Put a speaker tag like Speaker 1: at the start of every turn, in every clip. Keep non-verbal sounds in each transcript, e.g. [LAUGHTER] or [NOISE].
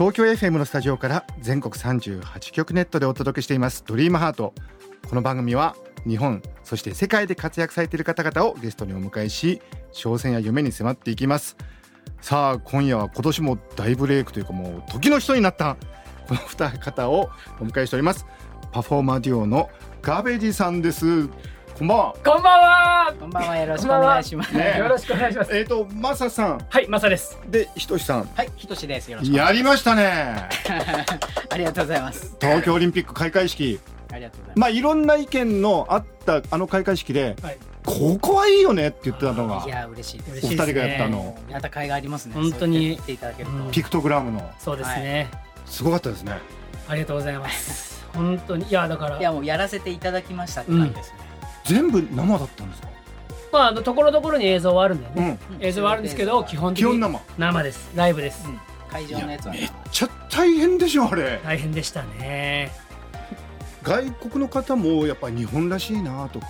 Speaker 1: 東京 FM のスタジオから全国38局ネットでお届けしています。ドリームハート。この番組は日本そして世界で活躍されている方々をゲストにお迎えし挑戦や夢に迫っていきます。さあ今夜は今年も大ブレイクというかもう時の人になったこの二方をお迎えしております。パフォーマーデュオのガベージさんです。こんばんは。
Speaker 2: こんばんは。
Speaker 3: こんばんは。よろしくお願いします。
Speaker 2: ね、よろしくお願いします。
Speaker 1: えっ、ー、と、マサさん。
Speaker 2: はい、マサです。
Speaker 1: で、ひとしさん。
Speaker 3: はい、ひとしです。よ
Speaker 1: ろしく。やりましたね。[LAUGHS]
Speaker 3: ありがとうございます。
Speaker 1: 東京オリンピック開会式。
Speaker 3: ありがとうございます。
Speaker 1: まあ、いろんな意見のあったあの開会式で。はいここはいいよねって言ってたのが
Speaker 3: いや嬉しいお
Speaker 1: 二人がやったの
Speaker 3: また甲斐がありますね
Speaker 2: 本当に
Speaker 3: ていただけると
Speaker 1: ピクトグラムの
Speaker 2: そうですね
Speaker 1: すごかったですね
Speaker 2: ありがとうございます本当にいやだから
Speaker 3: いやもうやらせていただきましたって感じですね
Speaker 1: 全部生だったんですか？
Speaker 2: まあ、あのところどころに映像はあるんだよね、うん、映像はあるんですけど基本的に
Speaker 1: 生。
Speaker 2: 生です。ライブです、うん、
Speaker 3: 会場のやつは
Speaker 1: めっちゃ大変でしょあれ。
Speaker 2: 大変でしたね。
Speaker 1: 外国の方もやっぱり日本らしいなとか、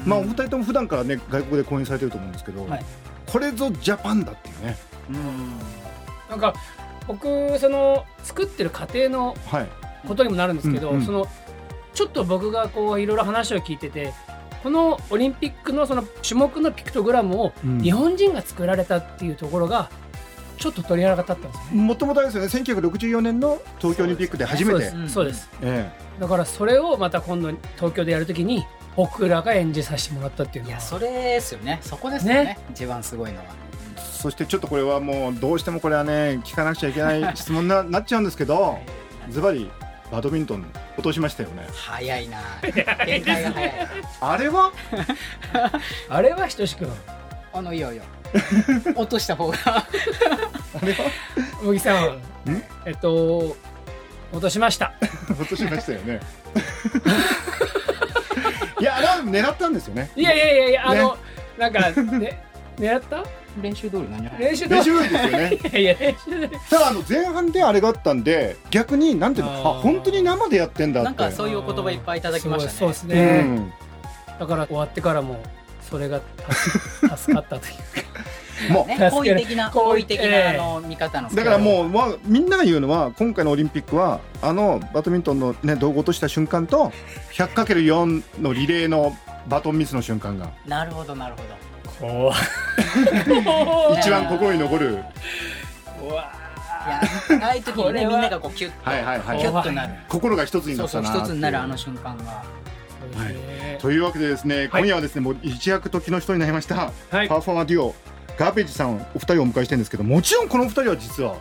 Speaker 1: うん、まあお二人とも普段からね外国で公演されてると思うんですけど、はい、これぞジャパンだっていうね。うん。
Speaker 2: なんか僕その作ってる過程のことにもなるんですけど、はいうんうん、そのちょっと僕がこういろいろ話を聞いててこのオリンピックのその種目のピクトグラムを日本人が作られたっていうところがちょっと鳥肌が立ったんです
Speaker 1: もともとですよね。1964年の東京オリンピックで初めて。
Speaker 2: そうです、ええ、だからそれをまた今度東京でやるときに僕らが演じさせてもらったっていうのはい
Speaker 3: やそれですよね。そこですよね、ね、一番すごいのは。
Speaker 1: そしてちょっとこれはもうどうしてもこれはね聞かなくちゃいけない質問になっちゃうんですけど [LAUGHS] ズバリバドミントン落としましたよね。
Speaker 3: 早いな。展開が早い。
Speaker 1: あれは？[LAUGHS]
Speaker 2: あれはひとしくん
Speaker 3: あのいやいや [LAUGHS] 落とした方が。あ
Speaker 1: れは？
Speaker 2: 茂木さん。えっと落としました。[LAUGHS]
Speaker 1: 落としましたよね。いや狙ったんですよね。
Speaker 2: いやいやいやいやあの、ね、なんかね狙った？
Speaker 3: 練習通り何
Speaker 2: 練習通
Speaker 1: り。ですよね。[LAUGHS]
Speaker 2: いやいや練習
Speaker 1: ただあの前半であれがあったんで逆になんていうのあ本当に生でやってんだって。
Speaker 3: なんかそういうお言葉いっぱいいただきましたね。
Speaker 2: そうですね、うん、だから終わってからもそれが [LAUGHS] 助かったというか。
Speaker 3: もう、ね、好意的な好意的な、あの見方の。
Speaker 1: だからもう、まあ、みんなが言うのは今回のオリンピックはあのバドミントンの、ね、道具落とした瞬間と 100×4 のリレーのバトンミスの瞬間が。
Speaker 3: なるほどなるほど
Speaker 1: 一番心に残る。
Speaker 3: ああいう時にねみんながこうキュッと、はいはいはい、キュッとなる。
Speaker 1: 心が一つになったな
Speaker 3: 一つになるあの瞬間が。
Speaker 1: はい、というわけでですね、今夜はですねもう一躍時の人になりました、はい、パーフォーマーデュオガーベージさんお二人をお迎えしてるんですけどもちろんこの二人は実は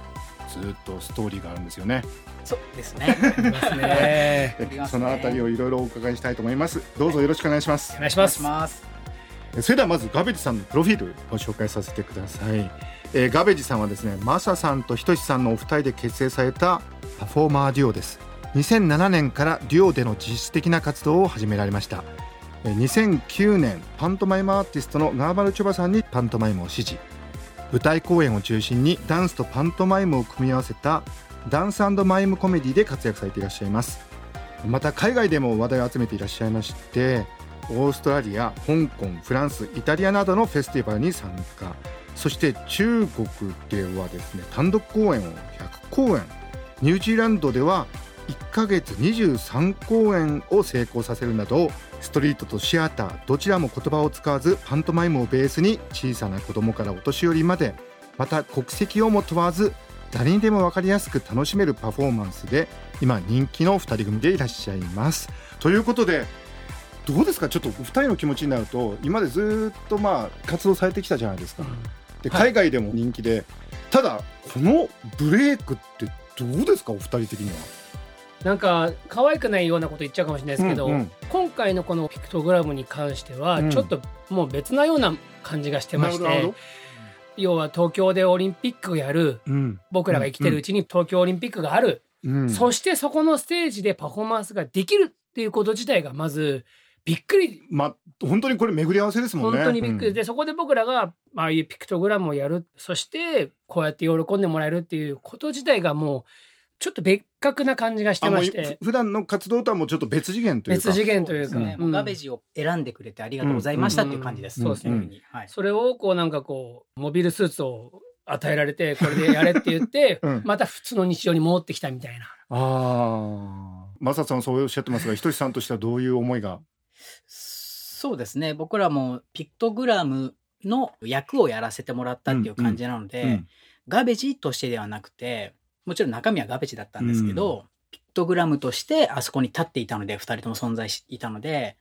Speaker 1: ずっとストーリーがあるんですよね。
Speaker 3: そうですね。[LAUGHS]
Speaker 1: そのあたりをいろいろお伺いしたいと思います。どうぞよろしくお願いします。
Speaker 2: お願いします。
Speaker 1: それではまずガベジさんのプロフィールを紹介させてください、えー、ガベジさんはですねマサさんとひとしさんのお二人で結成されたパフォーマーデュオです。2007年からデュオでの実質的な活動を始められました。2009年パントマイムアーティストのが〜まるちょばさんにパントマイムを師事、舞台公演を中心にダンスとパントマイムを組み合わせたダンスマイムコメディで活躍されていらっしゃいます。また海外でも話題を集めていらっしゃいましてオーストラリア香港フランスイタリアなどのフェスティバルに参加そして中国ではですね単独公演を100公演ニュージーランドでは1ヶ月23公演を成功させるなどストリートとシアターどちらも言葉を使わずパントマイムをベースに小さな子供からお年寄りまでまた国籍をも問わず誰にでも分かりやすく楽しめるパフォーマンスで今人気の2人組でいらっしゃいます。ということでどうですか？ちょっと2人の気持ちになると今までずっとまあ活動されてきたじゃないですか、で海外でも人気で、はい、ただこのブレイクってどうですか？お二人的には。
Speaker 2: なんか可愛くないようなこと言っちゃうかもしれないですけど、うんうん、今回のこのピクトグラムに関してはちょっともう別なような感じがしてまして、うん、要は東京でオリンピックをやる、うん、僕らが生きてるうちに東京オリンピックがある。うん、そしてそこのステージでパフォーマンスができるっていうこと自体がまずびっくり。
Speaker 1: まあ、本当にこれ巡り合わせですもんね。
Speaker 2: 本当にびっくり。で、うん、そこで僕らが、ああいうピクトグラムをやる、そして、こうやって喜んでもらえるっていうこと自体がもう、ちょっと別格な感じがしてまして。
Speaker 1: 普段の活動とはもうちょっと別次元という
Speaker 2: か。別次元というか、
Speaker 3: ね。うん、ガベジを選んでくれてありがとうございましたっていう感じです、
Speaker 2: そうですね、はい、それをこうなんかこうモビルスーツを与えられて [LAUGHS] これでやれって言って、うん、また普通の日常に戻ってきたみたいな。あ
Speaker 1: あマサさんそうおっしゃってますがひとしさんとしてはどういう思いが？
Speaker 3: そうですね。僕らもピクトグラムの役をやらせてもらったっていう感じなので、うん。うん、ガベジとしてではなくてもちろん中身はガベジだったんですけど、うん、ピクトグラムとしてあそこに立っていたので、二人とも存在していたので、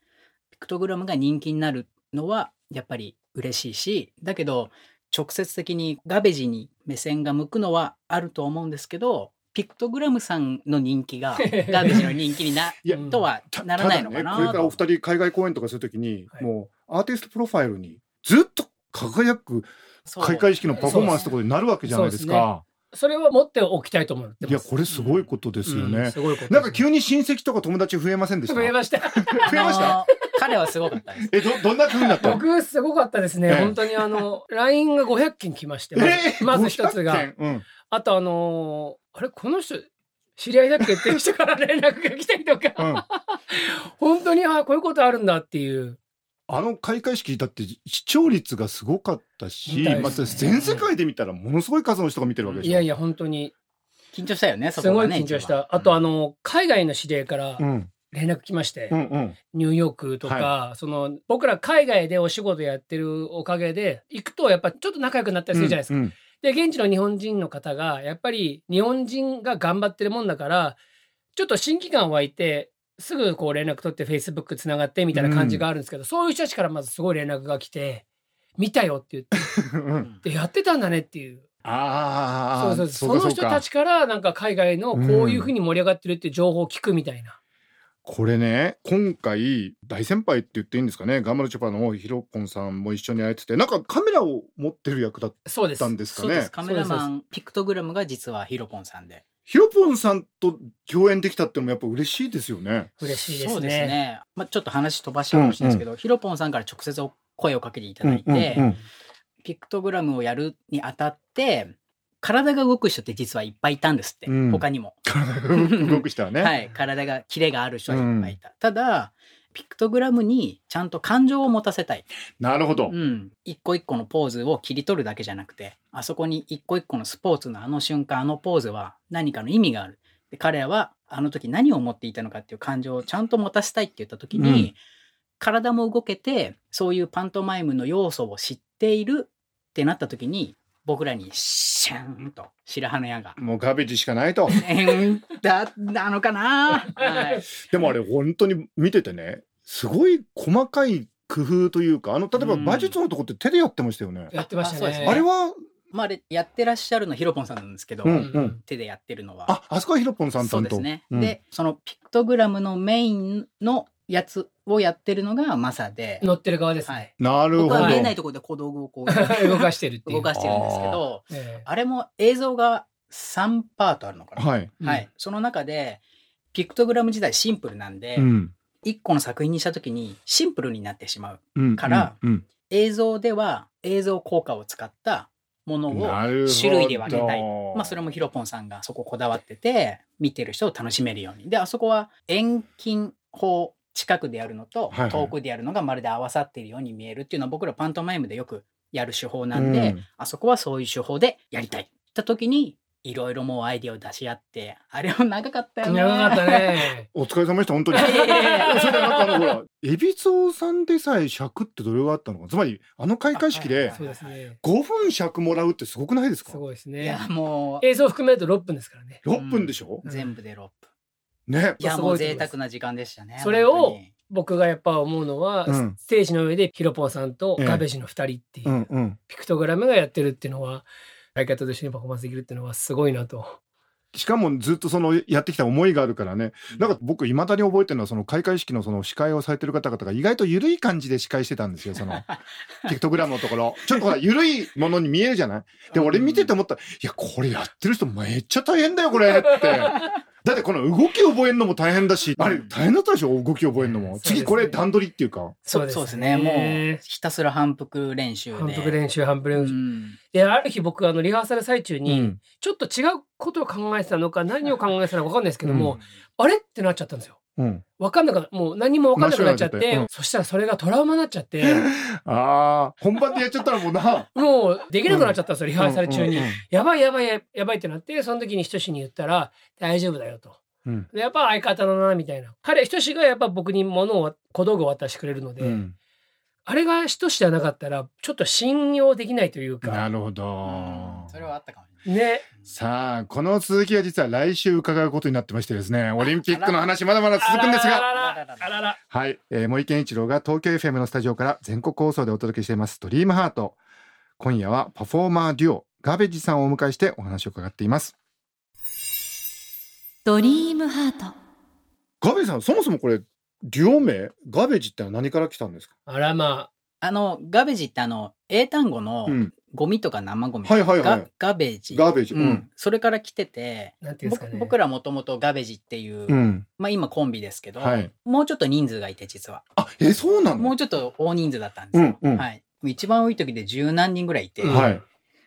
Speaker 3: ピクトグラムが人気になるのはやっぱり嬉しいし、だけど直接的にガベジに目線が向くのはあると思うんですけど、ピクトグラムさんの人気が [LAUGHS] ガベジの人気になとはならないのかな、
Speaker 1: ね、これからお二人海外公演とかするときに、はい、もうアーティストプロファイルにずっと輝く開会式のパフォーマンスとかになるわけじゃないですか。
Speaker 2: それを持っておきたいと思う。
Speaker 1: いや、これすごいことですよね。すごいこと。なんか急に親戚とか友達増えませんでした？
Speaker 2: 増えました。[LAUGHS] 増
Speaker 1: えました？
Speaker 3: 彼はすごかったです。
Speaker 2: え、
Speaker 1: ど、どんな風になった？
Speaker 2: 僕、すごかったですね。本当にあの、LINE が500件来まして、まず一つが。あとあのあれ、この人、知り合いだっけっていう人から連絡が来たりとか、本当に、あこういうことあるんだっていう。
Speaker 1: あの開会式だって視聴率がすごかったし、ね、また全世界で見たらものすごい数の人が見てるわけでしょ。
Speaker 2: いやいや、本当に。
Speaker 3: 緊張したよね、
Speaker 2: そこは、ね、すごい緊張した。あと、あの、海外の知り合いから連絡来まして、うんうん、ニューヨークとか、はい、その、僕ら海外でお仕事やってるおかげで、行くとやっぱちょっと仲良くなったりするじゃないですか。うんうん、で、現地の日本人の方が、やっぱり日本人が頑張ってるもんだから、ちょっと親近感湧いて、すぐこう連絡取って Facebook つながってみたいな感じがあるんですけど、うん、そういう人たちからまずすごい連絡が来て、見たよって言って、で、やってたんだねっていう。
Speaker 1: あ
Speaker 2: あ、そうそうその人たちからなんか海外のこういうふうに盛り上がってるっていう情報を聞くみたいな。
Speaker 1: これね今回大先輩って言っていいんですかね？ガンマルチョパのヒロポンさんも一緒にやっててなんかカメラを持ってる役だったんですかね？
Speaker 3: カメラマンピクトグラムが実はヒロポンさんで。
Speaker 1: ヒロポンさんと共演できたってもやっぱ嬉しいですよね。
Speaker 2: 嬉しいですね。
Speaker 3: ね。まあちょっと話飛ばしちゃうかもしれないですけど、うんうん、ヒロポンさんから直接声をかけていただいて、うんうんうん、ピクトグラムをやるにあたって、体が動く人って実はいっぱいいたんですって、うん、他にも。
Speaker 1: 体が動く人はね。[LAUGHS]
Speaker 3: はい。体が、キレがある人はいっぱいいた。うん、ただ、ピクトグラムにちゃんと感情を持たせたい。
Speaker 1: なるほど。
Speaker 3: うん。一個一個のポーズを切り取るだけじゃなくて、あそこに一個一個のスポーツのあの瞬間、あのポーズは何かの意味がある。で彼らはあの時何を思っていたのかっていう感情をちゃんと持たせたいって言った時に、うん、体も動けて、そういうパントマイムの要素を知っているってなった時に、僕らにシャーンと白羽の矢が。
Speaker 1: もうガベージしかないと。[LAUGHS]
Speaker 3: だ、なのかな、はい、
Speaker 1: でもあれ本当に見ててね、すごい細かい工夫というか、あの、例えば馬術のとこって手でやってましたよね。
Speaker 2: やってましたね。
Speaker 1: あれは、
Speaker 3: まあ、あれやってらっしゃるのヒロポンさんなんですけど、うんうん、手でやってるのは。
Speaker 1: あ、あそこはヒロポンさん
Speaker 3: そうですね、うん、で、そのピクトグラムのメインのやつをやってるのがマサで。
Speaker 2: 乗ってる側ですね。
Speaker 1: はい、なるほど。僕
Speaker 3: は見えないところで小道具をこう [LAUGHS]
Speaker 2: 動かしてるっていう。
Speaker 3: 動かしてるんですけど、あえー、あれも映像が3パートあるのかな。はい。はい。その中で、ピクトグラム自体シンプルなんで、うん、1個の作品にした時にシンプルになってしまうから、うんうんうん、映像では映像効果を使ったものを種類で分けたい。まあそれもヒロポンさんがそここだわってて、見てる人を楽しめるように。で、あそこは遠近法近くでやるのと遠くでやるのがまるで合わさっているように見えるっていうのは僕らパントマイムでよくやる手法なんで、うん、あそこはそういう手法でやりたい。った時にいろいろもうアイディアを出し合って、あれも長かったよね。
Speaker 2: 長かったね。[LAUGHS]
Speaker 1: お疲れ様でした、本当に。それなんかあの、ほら、エビゾウさんでさえ尺ってどれがあったのか。つまり、あの開会式で、5分尺もらうってすごくないですか？
Speaker 2: すごいですね。
Speaker 3: いや、もう。
Speaker 2: 映像含めると6分ですからね。
Speaker 1: 6分でしょ、
Speaker 3: うん、全部で6分。
Speaker 1: ね。
Speaker 3: いや、もう贅沢な時間でしたね。
Speaker 2: それを、僕がやっぱ思うのは、うん、ステージの上でヒロポンさんとガベジの2人っていう、ピクトグラムがやってるっていうのは、相方と一緒にパフォーマンスできるっていうのはすごいなと。
Speaker 1: しかもずっとそのやってきた思いがあるからね。なんか僕いまだに覚えてるのはその開会式のその司会をされてる方々が意外と緩い感じで司会してたんですよ。その [LAUGHS] ピクトグラムのところ。ちょっとほら緩いものに見えるじゃない？で、俺見てて思ったら、いや、これやってる人めっちゃ大変だよ、これって。だってこの動き覚えるのも大変だし、あれ大変だったでしょ？動き覚えるのも。次これ段取りっていうか。
Speaker 3: そうですね。もうひたすら反復練習で。
Speaker 2: 反復練習、反復練習。で、ある日僕、あの、リハーサル最中に、ちょっと違うことを考えてたのか、何を考えてたのかわかんないですけども、あれ？ってなっちゃったんですよ。うん、分かんなかった。もう何も分かんなくなっちゃって、うん、そしたらそれがトラウマになっちゃって。[LAUGHS]
Speaker 1: ああ、本番でやっちゃったらもうな。
Speaker 2: もうできなくなっちゃったんですよ、リハーサル中に。やばいやばいやばいってなって、その時にひとしに言ったら、大丈夫だよと。うん、やっぱ相方だな、みたいな。彼、ひとしがやっぱ僕に物を、小道具を渡してくれるので、うん、あれがひとしじゃなかったら、ちょっと信用できないというか。
Speaker 1: なるほど。
Speaker 3: それはあったかも
Speaker 2: ね。
Speaker 1: さあ、この続きは実は来週伺うことになってましてですね、オリンピックの話まだまだ続くんですが、はい、えー、森健一郎が東京 FM のスタジオから全国放送でお届けしています、ドリームハート。今夜はパフォーマーデュオ、ガベジさんをお迎えしてお話を伺っています。
Speaker 4: ドリームハート。
Speaker 1: ガベジさん、そもそもこれ、デュオ名、ガベジって何から来たんですか？
Speaker 2: あらまあ。
Speaker 3: あの、ガベジってあの、英単語の、ゴミとか生ゴミ、
Speaker 1: はいはいはい、
Speaker 3: ガベージ。
Speaker 1: ガベージ。うん。
Speaker 3: それから来てて、
Speaker 2: なんていうんですかね、
Speaker 3: 僕らもともとガベージっていう、うん、まあ今コンビですけど、はい、もうちょっと人数がいて実は。
Speaker 1: あ、え、そうなの？
Speaker 3: もうちょっと大人数だったんですよ。うんうん、はい。一番多い時で十何人ぐらいいて、はい、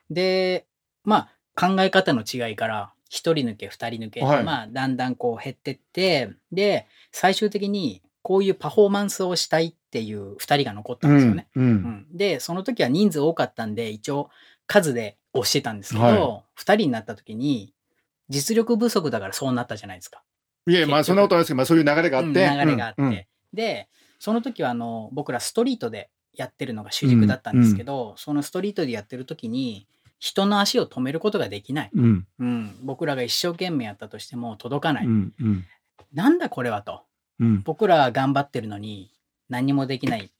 Speaker 3: で、まあ考え方の違いから、一人抜け、二人抜け、はい、まあだんだんこう減ってって、で、最終的にこういうパフォーマンスをしたいっていう二人が残ったんですよね。うんうん、で、その時は人数多かったんで、一応数で押してたんですけど、はい、人になった時に、実力不足だからそうなったじゃないですか。
Speaker 1: いや、まあそんなことないですけど、まあそういう流れがあって。うん、流
Speaker 3: れがあって、で、その時はあの、僕らストリートでやってるのが主軸だったんですけど、そのストリートでやってる時に、人の足を止めることができない。うん、うん、僕らが一生懸命やったとしても届かない。うんうん、なんだこれはと。うん、僕ら頑張ってるのに何もできない。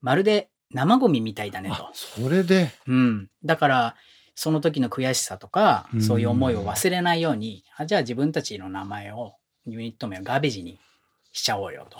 Speaker 3: まるで生ゴミみたいだねと。
Speaker 1: それで？
Speaker 3: うん。だから、その時の悔しさとか、そういう思いを忘れないように、あじゃあ自分たちの名前を、ユニット名をガベージにしちゃおうよと。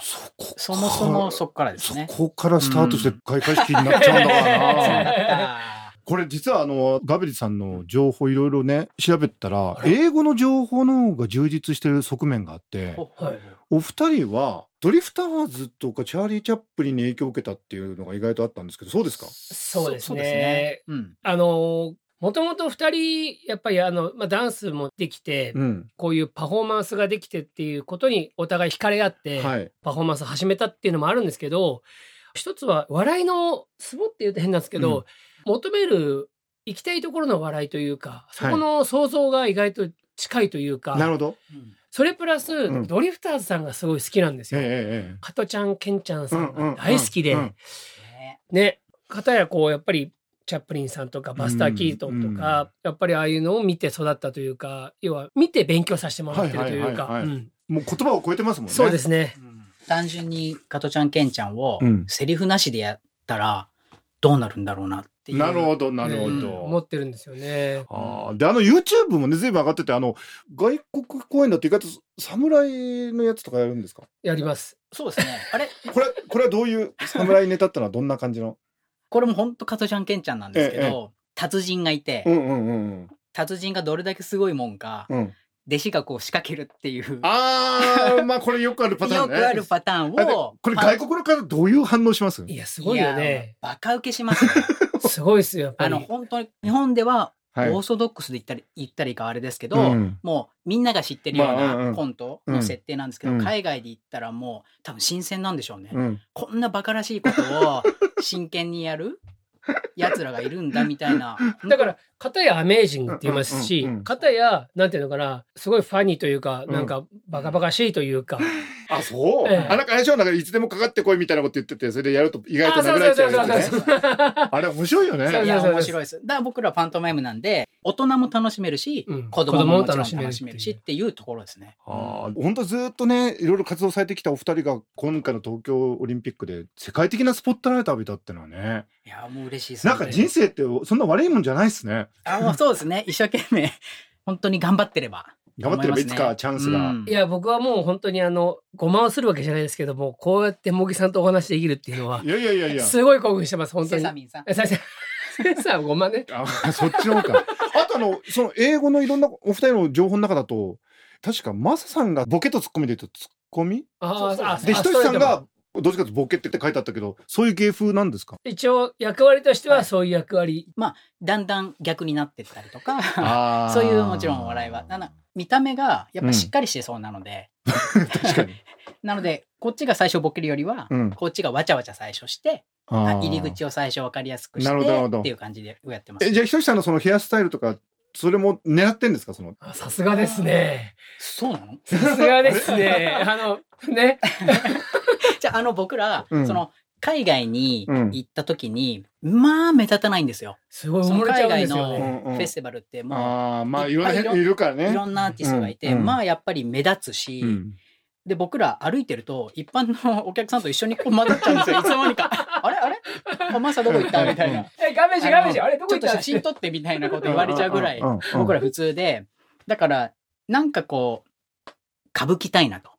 Speaker 3: そもそもそこからですね。
Speaker 1: そこからスタートして開会式になっちゃうんだから [LAUGHS] な。これ実はあのガベリさんの情報いろいろね調べたら英語の情報の方が充実してる側面があって、はい、お二人はドリフターズとかチャーリー・チャップリンに影響を受けたっていうのが意外とあったんですけどそうですか？
Speaker 2: そうですね。ね。うん、あのもともと二人やっぱりあの、まあ、ダンスもできて、うん、こういうパフォーマンスができてっていうことにお互い惹かれ合って、はい、パフォーマンス始めたっていうのもあるんですけど一つは笑いのツボって言うと変なんですけど、うん、求める行きたいところの笑いというかそこの想像が意外と近いというか、
Speaker 1: なるほど、
Speaker 2: それプラス、うん、ドリフターズさんがすごい好きなんですよ。ええ、加トちゃん、ケンちゃんさんが大好きで、ね、かやこう、やっぱり、チャップリンさんとかバスター・キートンとか、やっぱりああいうのを見て育ったというか、要は見て勉強させてもらってるというか。
Speaker 1: もう言葉を超えてますもんね。
Speaker 2: そうですね。
Speaker 3: 単純に加トちゃん、ケンちゃんを、セリフなしでやったら、どうなるんだろうなっていう。
Speaker 1: なるほど、なるほど。
Speaker 2: 思ってるんですよね。
Speaker 1: あで、あの YouTube もね、随分上がってて、あの、外国公演だって意外と侍のやつとかやるんですか？
Speaker 2: やります。
Speaker 3: そうですね。あれ？[LAUGHS]
Speaker 1: これ、これはどういう侍ネタってのはどんな感じの？
Speaker 3: これも本当加トちゃんケンちゃんなんですけど、ええ、達人がいて、うんうんうん、達人がどれだけすごいもんか、うん、弟子がこう仕掛けるっていう。
Speaker 1: ああ、まあこれよくあるパターン
Speaker 3: ね。よくあるパターンを。
Speaker 1: これ外国の方どういう反応します？
Speaker 2: いや、すごいよね。
Speaker 3: バカ受けしますね。[LAUGHS]
Speaker 2: すごいっすよ。
Speaker 3: あの、本当に、日本では、オーソドックスで言ったり、言ったらいいかあれですけど、もうみんなが知ってるようなコントの設定なんですけど、海外で言ったらもう多分新鮮なんでしょうね。こんなバカらしいことを真剣にやる奴らがいるんだみたいな。[LAUGHS]
Speaker 2: だから、片やアメージングって言いますし、片や、なんていうのかな、すごいファニーというか、なんか、バカバカしいというか。[LAUGHS]
Speaker 1: あ、そう、ええ、あ、なんかあれでしょなんかいつでもかかってこいみたいなこと言ってて、それでやると意外となくなっちゃうやつね。[LAUGHS] あれ面白いよね。
Speaker 3: いや、面白いです。だから僕らパントマイムなんで、大人も楽しめるし、うん、子供も楽しめるしっていうところですね。
Speaker 1: ああ、本当ずっとね、いろいろ活動されてきたお二人が今回の東京オリンピックで世界的なスポットライト浴びたってのはね。
Speaker 3: いや、もう嬉しいで
Speaker 1: すね。なんか人生ってそんな悪いもんじゃないですね。
Speaker 3: あ、もうそうですね。一生懸命、本当に頑張ってれば。
Speaker 1: 頑張ってればいつかチャンスが、
Speaker 2: いや、僕はもう本当にあの、ごまをするわけじゃないですけども、こうやって茂木さんとお話できるっていうのは、
Speaker 1: いやいやいやいや、
Speaker 2: すごい興奮してます、本当に。セ
Speaker 3: サミンさん。
Speaker 2: セサごまね。
Speaker 1: あ、そっちの方か。あとあの、その英語のいろんなお二人の情報の中だと、確かマサさんがボケとツッコミで言うとツッコミ？
Speaker 2: あ
Speaker 1: あでひとしさんがどっちかとボケってって書いてあったけどそういう芸風なんですか？
Speaker 2: 一応役割としてはそういう役割、はい、
Speaker 3: まあだんだん逆になってったりとかそういうもちろんお笑いは見た目がやっぱしっかりしてそうなので、
Speaker 1: うん、確かに [LAUGHS]
Speaker 3: なのでこっちが最初ボケるよりは、うん、こっちがわちゃわちゃ最初して入り口を最初分かりやすくしてっていう感じでやってます。
Speaker 1: えじゃあひとしさんのそのヘアスタイルとかそれも狙ってんですか？その。
Speaker 2: さすがですね。
Speaker 3: そうなの？
Speaker 2: さすがですね。あの、ね。[LAUGHS]
Speaker 3: じゃあ、あの、僕ら、うん、その、海外に行った時に、うん、まあ目立たないんですよ。
Speaker 2: すごい思
Speaker 3: 海外のフェスティバルってもう、あ
Speaker 1: まあいろんないるからね。
Speaker 3: いろんなアーティストがいて、うん、まあやっぱり目立つし、で、僕ら歩いてると、一般のお客さんと一緒にこう混ざっちゃうんですよ。[LAUGHS] いつの間にか。あれ？あれ？あ、マサどこ行った？みたいな。
Speaker 2: え、画面じ画面じあれどこ行った？
Speaker 3: ちょっと写真撮ってみたいなこと言われちゃうぐらい、僕ら普通で、だから、なんかこう、歌舞伎たいなと。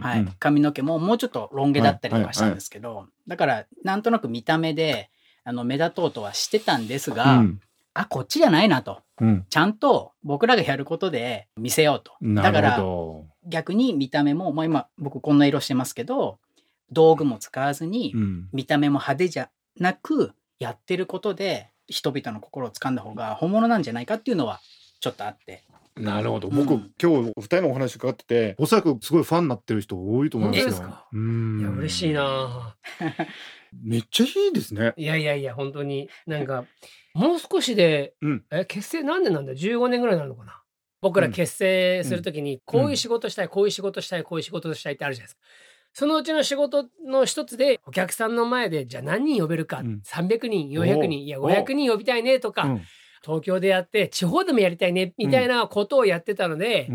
Speaker 3: はい。髪の毛ももうちょっとロン毛だったりとかしたんですけど、だから、なんとなく見た目で、あの、目立とうとはしてたんですが、うん、あ、こっちじゃないなと。うん、ちゃんと僕らがやることで見せようと。だから、逆に見た目も、まあ、今僕こんな色してますけど、道具も使わずに、見た目も派手じゃなく、やってることで人々の心を掴んだ方が本物なんじゃないかっていうのはちょっとあって。
Speaker 1: なるほど。僕、うん、今日お二人のお話伺ってて、おそらくすごいファンになってる人多いと思いますよ。ですか？
Speaker 2: うん。いや、嬉しいな
Speaker 1: めっちゃいいですね。
Speaker 2: いやいやいや、本当に、なんか、もう少しで、うん、え、結成何年なんだ ?15 年ぐらいになるのかな？僕ら結成するときに、こういう仕事したい、こういう仕事したい、こういう仕事したいってあるじゃないですか。そのうちの仕事の一つで、お客さんの前で、じゃあ何人呼べるか、うん、300人、400人、いや、500人呼びたいねとか、東京でやって、地方でもやりたいね、みたいなことをやってたので、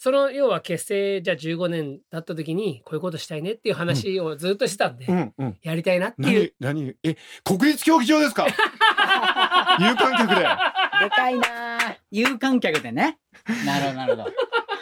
Speaker 2: その要は結成じゃあ15年経った時にこういうことしたいねっていう話をずっとしてたんで、うんうん、やりたいなっていう。
Speaker 1: 何何？え国立競技場ですか？[LAUGHS] 有観客で。
Speaker 3: でかいな有観客でね。なるほどなるほど。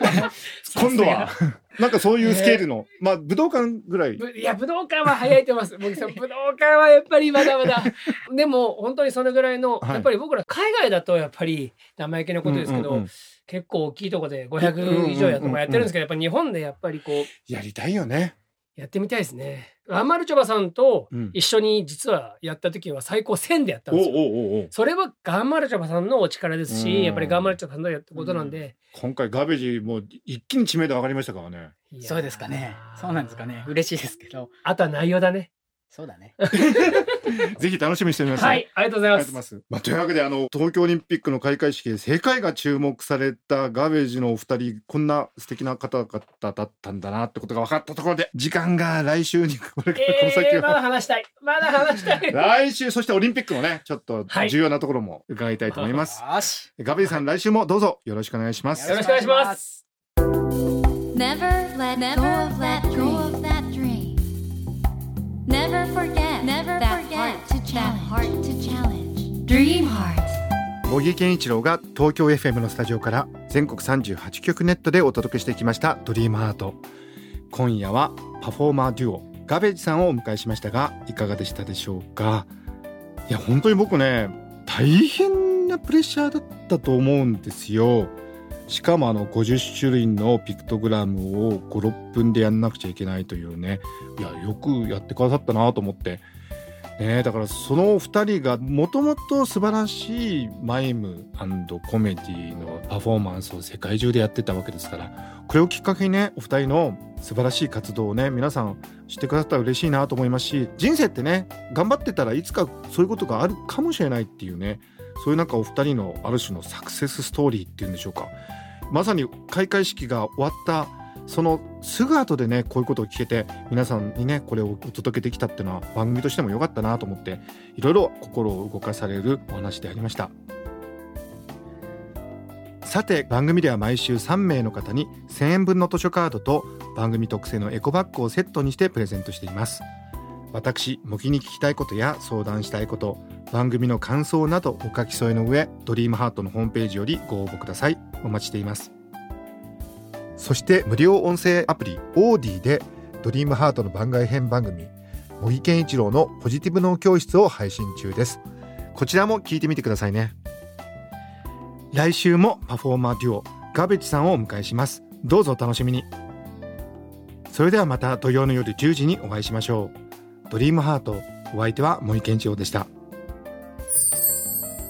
Speaker 3: [LAUGHS]
Speaker 1: 今度はなんかそういうスケールの、まあ武道館ぐらい。
Speaker 2: いや武道館は早いと思います。僕さん武道館はやっぱりまだまだ。[LAUGHS] でも本当にそれぐらいの、はい、やっぱり僕ら海外だとやっぱり生意気なことですけど、うんうんうん結構大きいとこで500以上やとかやってるんですけど、やっぱ日本でやっぱりこ
Speaker 1: う。やりたいよね。
Speaker 2: やってみたいですね。アンマルチョバさんと一緒に実はやった時は最高1000でやったんですよ。それはガンマルチョバさんのお力ですし、やっぱりガンマルチョバさんのやったことなんで。
Speaker 1: 今回ガベージもう一気に知名度上がりましたからね。
Speaker 3: そうですかね。そうなんですかね。嬉しいですけど。
Speaker 2: あとは内容だね。
Speaker 3: そうだね。[LAUGHS]
Speaker 1: ぜひ楽しみにしてみます。
Speaker 2: はい、ありがとうございます。
Speaker 1: まあ、というわけで、あの、東京オリンピックの開会式で世界が注目されたガーベージのお二人、こんな素敵な方々だったんだなってことが分かったところで、時間が来週に、[LAUGHS] これからこの先は、えー、
Speaker 2: まだ話したい。まだ話したい。
Speaker 1: 来週、そしてオリンピックのね、ちょっと重要なところも伺いたいと思います。はい、ガーベージさん、来週もどうぞよろしくお願いします。
Speaker 2: よろしくお願いします。
Speaker 4: Never forget, never forget that heart to challenge. Dream Heart.
Speaker 1: 茂木健一郎が東京 FM のスタジオから全国38局ネットでお届けしてきましたドリームハート。今夜はパフォーマーデュオガベージさんをお迎えしました。がいかがでしたでしょうか？いや本当に僕ね大変なプレッシャーだったと思うんですよしかもあの50種類のピクトグラムを56分でやんなくちゃいけないというね。いやよくやってくださったなと思って。ねだからその2人がもともと素晴らしいマイムコメディのパフォーマンスを世界中でやってたわけですからこれをきっかけにねお二人の素晴らしい活動をね皆さん知ってくださったら嬉しいなと思いますし人生ってね頑張ってたらいつかそういうことがあるかもしれないっていうねそういうなんかお二人のある種のサクセスストーリーっていうんでしょうか。まさに開会式が終わったそのすぐ後でねこういうことを聞けて皆さんにねこれをお届けできたっていうのは番組としても良かったなと思っていろいろ心を動かされるお話でありました。さて番組では毎週3名の方に1000円分の図書カードと番組特製のエコバッグをセットにしてプレゼントしています。私模擬に聞きたいことや相談したいこと番組の感想などお書き添えの上ドリームハートのホームページよりご応募ください。お待ちしています。そして無料音声アプリオーディでドリームハートの番外編番組茂木健一郎のポジティブ脳教室を配信中です。こちらも聞いてみてくださいね。来週もパフォーマーデュオガベチさんをお迎えします。どうぞお楽しみに。それではまた土曜の夜10時にお会いしましょう。ドリームハートお相手は森健一郎でした。